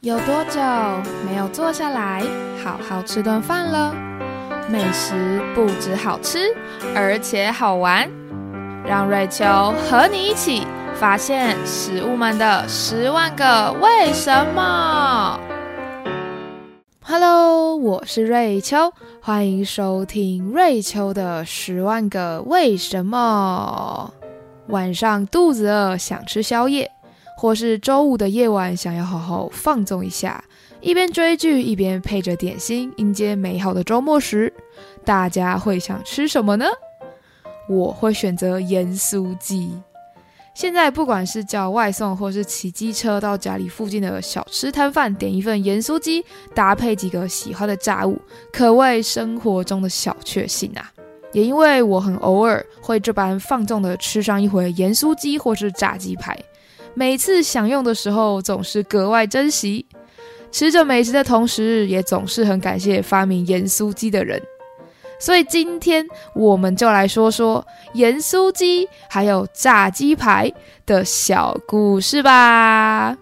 有多久没有坐下来好好吃顿饭了？美食不止好吃，而且好玩。让瑞秋和你一起发现食物们的十万个为什么。Hello，我是瑞秋，欢迎收听瑞秋的十万个为什么。晚上肚子饿，想吃宵夜。或是周五的夜晚，想要好好放纵一下，一边追剧一边配着点心，迎接美好的周末时，大家会想吃什么呢？我会选择盐酥鸡。现在不管是叫外送，或是骑机车到家里附近的小吃摊贩点一份盐酥鸡，搭配几个喜欢的炸物，可谓生活中的小确幸啊！也因为我很偶尔会这般放纵的吃上一回盐酥鸡或是炸鸡排。每次享用的时候，总是格外珍惜。吃着美食的同时，也总是很感谢发明盐酥鸡的人。所以今天我们就来说说盐酥鸡还有炸鸡排的小故事吧。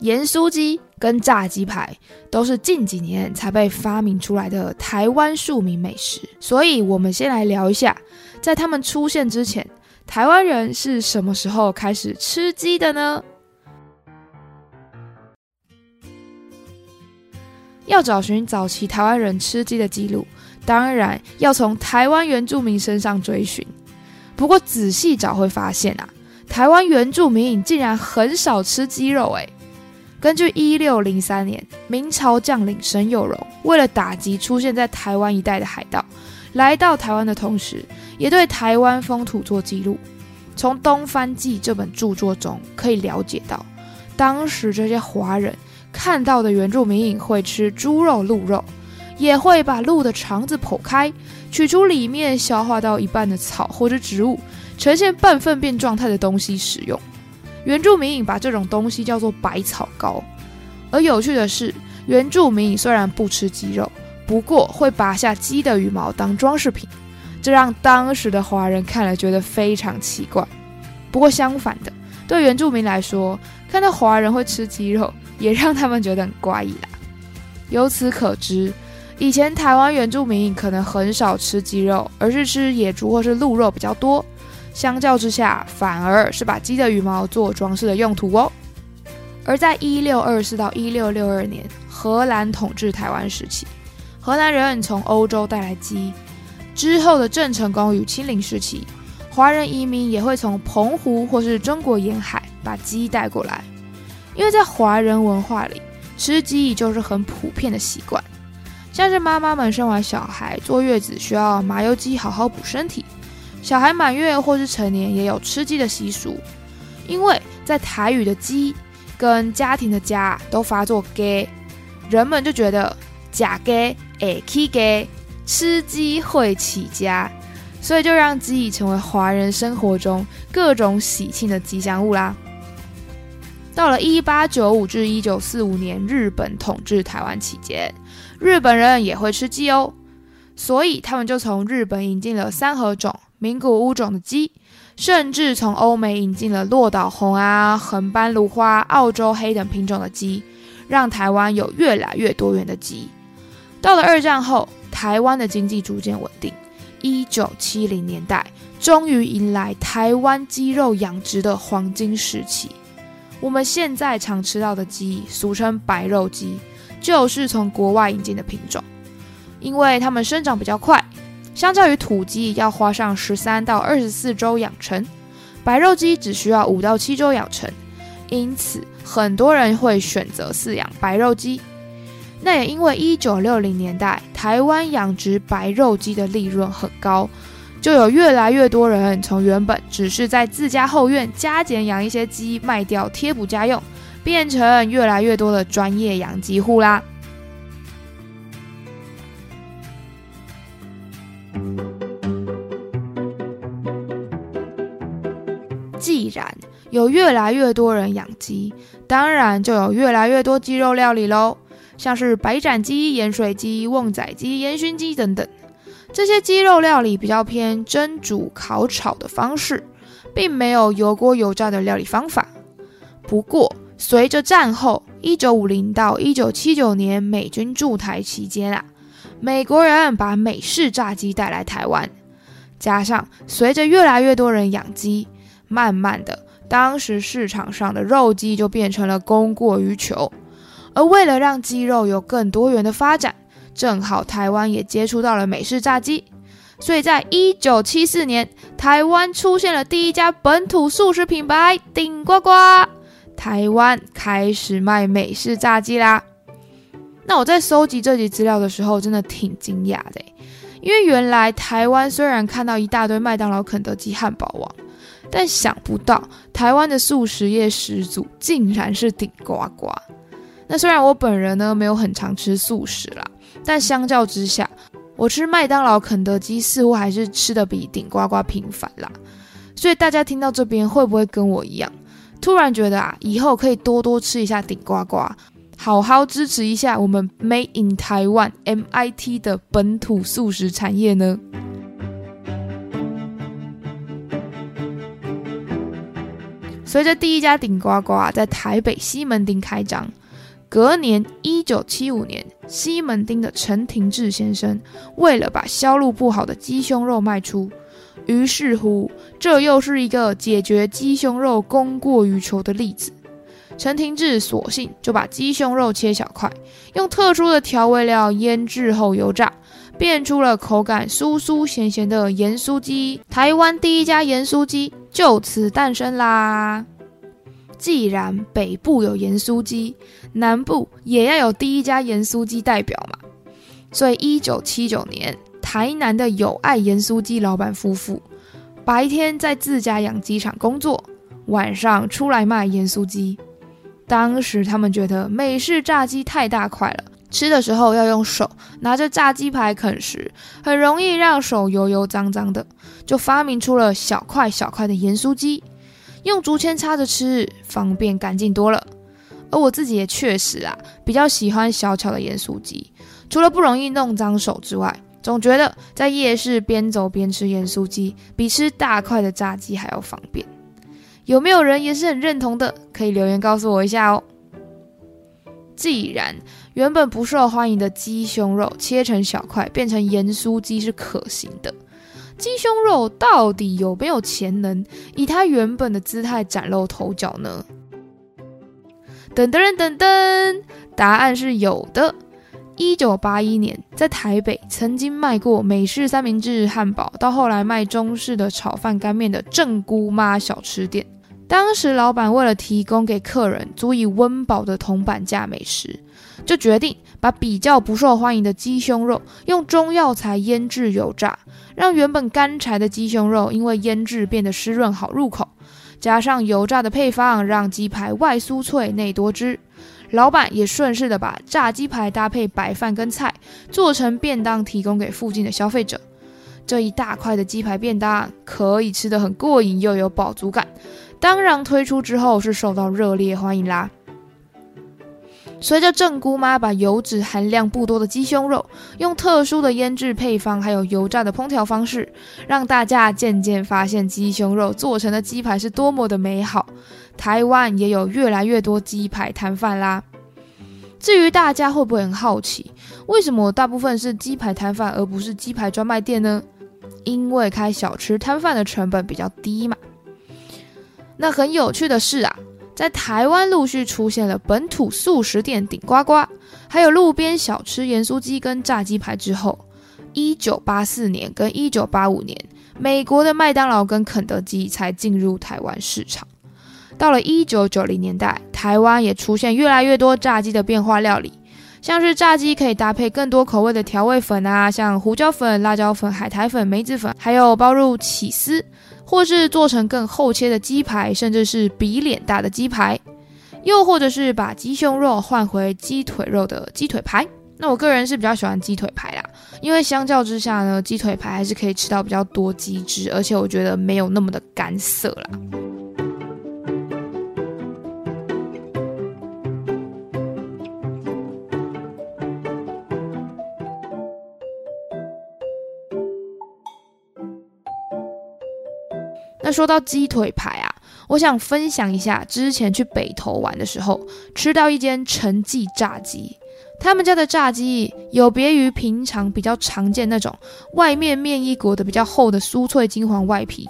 盐酥鸡跟炸鸡排都是近几年才被发明出来的台湾庶民美食，所以我们先来聊一下。在他们出现之前，台湾人是什么时候开始吃鸡的呢？要找寻早期台湾人吃鸡的记录，当然要从台湾原住民身上追寻。不过仔细找会发现啊，台湾原住民竟然很少吃鸡肉。诶，根据一六零三年明朝将领沈有容为了打击出现在台湾一带的海盗。来到台湾的同时，也对台湾风土做记录。从《东番记》这本著作中可以了解到，当时这些华人看到的原住民会吃猪肉、鹿肉，也会把鹿的肠子剖开，取出里面消化到一半的草或者植物，呈现半粪便状态的东西使用。原住民把这种东西叫做百草糕。而有趣的是，原住民虽然不吃鸡肉。不过会拔下鸡的羽毛当装饰品，这让当时的华人看了觉得非常奇怪。不过相反的，对原住民来说，看到华人会吃鸡肉，也让他们觉得很怪异啦。由此可知，以前台湾原住民可能很少吃鸡肉，而是吃野猪或是鹿肉比较多。相较之下，反而是把鸡的羽毛做装饰的用途哦。而在一六二四到一六六二年，荷兰统治台湾时期。荷兰人从欧洲带来鸡，之后的郑成功与清零时期，华人移民也会从澎湖或是中国沿海把鸡带过来，因为在华人文化里，吃鸡就是很普遍的习惯，像是妈妈们生完小孩坐月子需要麻油鸡好好补身体，小孩满月或是成年也有吃鸡的习俗，因为在台语的“鸡”跟家庭的“家”都发作 “gay”，人们就觉得假 gay。哎，起鸡吃鸡会起家，所以就让鸡成为华人生活中各种喜庆的吉祥物啦。到了一八九五至一九四五年，日本统治台湾期间，日本人也会吃鸡哦，所以他们就从日本引进了三合种、名古屋种的鸡，甚至从欧美引进了落岛红啊、横斑芦花、澳洲黑等品种的鸡，让台湾有越来越多元的鸡。到了二战后，台湾的经济逐渐稳定。一九七零年代，终于迎来台湾鸡肉养殖的黄金时期。我们现在常吃到的鸡，俗称白肉鸡，就是从国外引进的品种。因为它们生长比较快，相较于土鸡要花上十三到二十四周养成，白肉鸡只需要五到七周养成。因此，很多人会选择饲养白肉鸡。那也因为一九六零年代台湾养殖白肉鸡的利润很高，就有越来越多人从原本只是在自家后院加减养一些鸡卖掉贴补家用，变成越来越多的专业养鸡户啦。有越来越多人养鸡，当然就有越来越多鸡肉料理喽。像是白斩鸡、盐水鸡、旺仔鸡、烟熏鸡等等，这些鸡肉料理比较偏蒸、煮、烤、炒的方式，并没有油锅油炸的料理方法。不过，随着战后一九五零到一九七九年美军驻台期间啊，美国人把美式炸鸡带来台湾，加上随着越来越多人养鸡，慢慢的，当时市场上的肉鸡就变成了供过于求。而为了让鸡肉有更多元的发展，正好台湾也接触到了美式炸鸡，所以在一九七四年，台湾出现了第一家本土素食品牌顶呱呱。台湾开始卖美式炸鸡啦！那我在收集这集资料的时候，真的挺惊讶的，因为原来台湾虽然看到一大堆麦当劳、肯德基、汉堡王，但想不到台湾的素食业始祖竟然是顶呱呱。那虽然我本人呢没有很常吃素食啦，但相较之下，我吃麦当劳、肯德基似乎还是吃的比顶呱呱频繁啦。所以大家听到这边会不会跟我一样？突然觉得啊，以后可以多多吃一下顶呱呱，好好支持一下我们 Made in Taiwan MIT 的本土素食产业呢。随着第一家顶呱呱在台北西门町开张，隔年一九七五年，西门町的陈廷志先生为了把销路不好的鸡胸肉卖出。于是乎，这又是一个解决鸡胸肉供过于求的例子。陈廷志索性就把鸡胸肉切小块，用特殊的调味料腌制后油炸，变出了口感酥酥咸咸的盐酥鸡。台湾第一家盐酥鸡就此诞生啦！既然北部有盐酥鸡，南部也要有第一家盐酥鸡代表嘛。所以，一九七九年。台南的友爱盐酥鸡老板夫妇，白天在自家养鸡场工作，晚上出来卖盐酥鸡。当时他们觉得美式炸鸡太大块了，吃的时候要用手拿着炸鸡排啃食，很容易让手油油脏脏的，就发明出了小块小块的盐酥鸡，用竹签插着吃，方便干净多了。而我自己也确实啊，比较喜欢小巧的盐酥鸡，除了不容易弄脏手之外。总觉得在夜市边走边吃盐酥鸡，比吃大块的炸鸡还要方便。有没有人也是很认同的？可以留言告诉我一下哦。既然原本不受欢迎的鸡胸肉切成小块变成盐酥鸡是可行的，鸡胸肉到底有没有潜能以它原本的姿态崭露头角呢？噔噔噔噔，答案是有的。一九八一年，在台北曾经卖过美式三明治汉堡，到后来卖中式的炒饭干面的正姑妈小吃店。当时老板为了提供给客人足以温饱的铜板价美食，就决定把比较不受欢迎的鸡胸肉用中药材腌制油炸，让原本干柴的鸡胸肉因为腌制变得湿润好入口，加上油炸的配方，让鸡排外酥脆内多汁。老板也顺势的把炸鸡排搭配白饭跟菜做成便当，提供给附近的消费者。这一大块的鸡排便当可以吃得很过瘾，又有饱足感。当然推出之后是受到热烈欢迎啦。随着正姑妈把油脂含量不多的鸡胸肉用特殊的腌制配方，还有油炸的烹调方式，让大家渐渐发现鸡胸肉做成的鸡排是多么的美好。台湾也有越来越多鸡排摊贩啦。至于大家会不会很好奇，为什么大部分是鸡排摊贩而不是鸡排专卖店呢？因为开小吃摊贩的成本比较低嘛。那很有趣的是啊，在台湾陆续出现了本土素食店顶呱呱，还有路边小吃盐酥鸡跟炸鸡排之后，一九八四年跟一九八五年，美国的麦当劳跟肯德基才进入台湾市场。到了一九九零年代，台湾也出现越来越多炸鸡的变化料理，像是炸鸡可以搭配更多口味的调味粉啊，像胡椒粉、辣椒粉、海苔粉、梅子粉，还有包入起司，或是做成更厚切的鸡排，甚至是比脸大的鸡排，又或者是把鸡胸肉换回鸡腿肉的鸡腿排。那我个人是比较喜欢鸡腿排啦，因为相较之下呢，鸡腿排还是可以吃到比较多鸡汁，而且我觉得没有那么的干涩啦。说到鸡腿排啊，我想分享一下之前去北投玩的时候，吃到一间陈记炸鸡。他们家的炸鸡有别于平常比较常见那种外面面衣裹的比较厚的酥脆金黄外皮，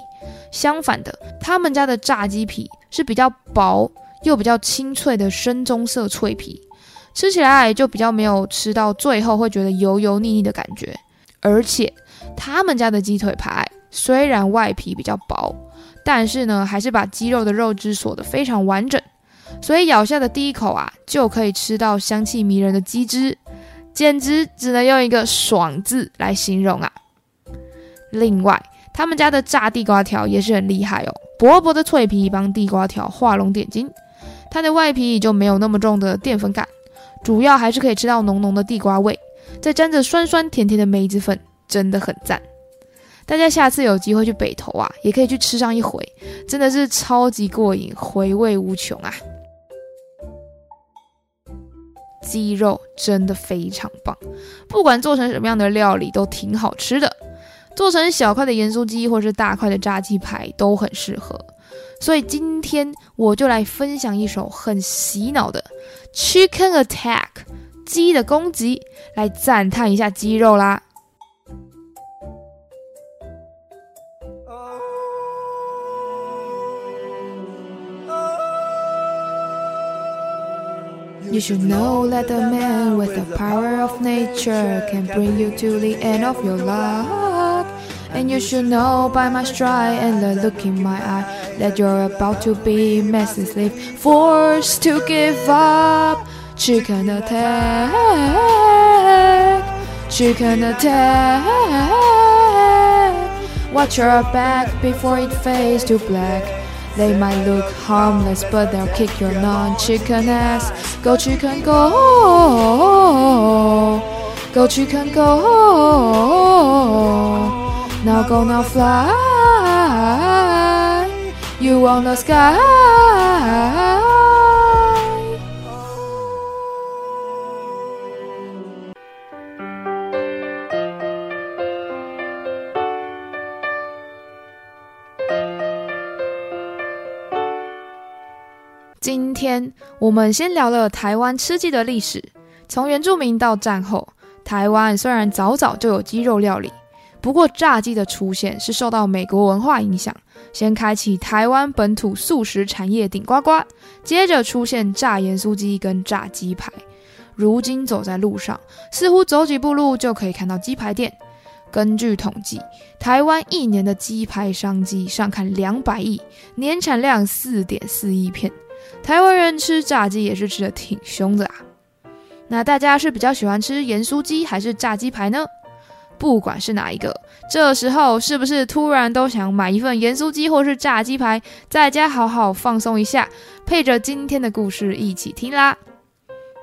相反的，他们家的炸鸡皮是比较薄又比较清脆的深棕色脆皮，吃起来就比较没有吃到最后会觉得油油腻腻的感觉，而且他们家的鸡腿排虽然外皮比较薄。但是呢，还是把鸡肉的肉汁锁得非常完整，所以咬下的第一口啊，就可以吃到香气迷人的鸡汁，简直只能用一个“爽”字来形容啊。另外，他们家的炸地瓜条也是很厉害哦，薄薄的脆皮帮地瓜条画龙点睛，它的外皮也就没有那么重的淀粉感，主要还是可以吃到浓浓的地瓜味，再沾着酸酸甜甜的梅子粉，真的很赞。大家下次有机会去北投啊，也可以去吃上一回，真的是超级过瘾，回味无穷啊！鸡肉真的非常棒，不管做成什么样的料理都挺好吃的，做成小块的盐酥鸡或是大块的炸鸡排都很适合。所以今天我就来分享一首很洗脑的《Chicken Attack》鸡的攻击，来赞叹一下鸡肉啦！You should know that a man with the power of nature can bring you to the end of your luck. And you should know by my stride and the look in my eye that you're about to be mercilessly forced to give up. Chicken attack, chicken attack. Watch your back before it fades to black. They might look harmless, but they'll kick your non-chicken ass. Go chicken go, go chicken go. Now go now fly, you on the sky. 今天我们先聊了台湾吃鸡的历史。从原住民到战后，台湾虽然早早就有鸡肉料理，不过炸鸡的出现是受到美国文化影响，先开启台湾本土素食产业顶呱呱，接着出现炸盐酥鸡跟炸鸡排。如今走在路上，似乎走几步路就可以看到鸡排店。根据统计，台湾一年的鸡排商机上看两百亿，年产量四点四亿片。台湾人吃炸鸡也是吃的挺凶的啊。那大家是比较喜欢吃盐酥鸡还是炸鸡排呢？不管是哪一个，这时候是不是突然都想买一份盐酥鸡或是炸鸡排，在家好好放松一下，配着今天的故事一起听啦？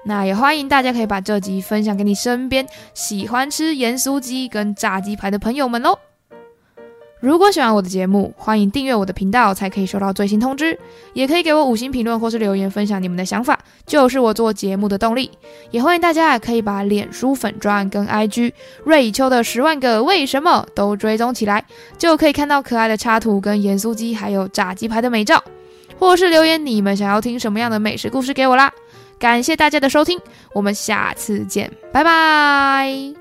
那也欢迎大家可以把这集分享给你身边喜欢吃盐酥鸡跟炸鸡排的朋友们哦。如果喜欢我的节目，欢迎订阅我的频道，才可以收到最新通知。也可以给我五星评论或是留言，分享你们的想法，就是我做节目的动力。也欢迎大家可以把脸书粉钻跟 IG 瑞秋的十万个为什么都追踪起来，就可以看到可爱的插图跟盐酥鸡还有炸鸡排的美照，或是留言你们想要听什么样的美食故事给我啦。感谢大家的收听，我们下次见，拜拜。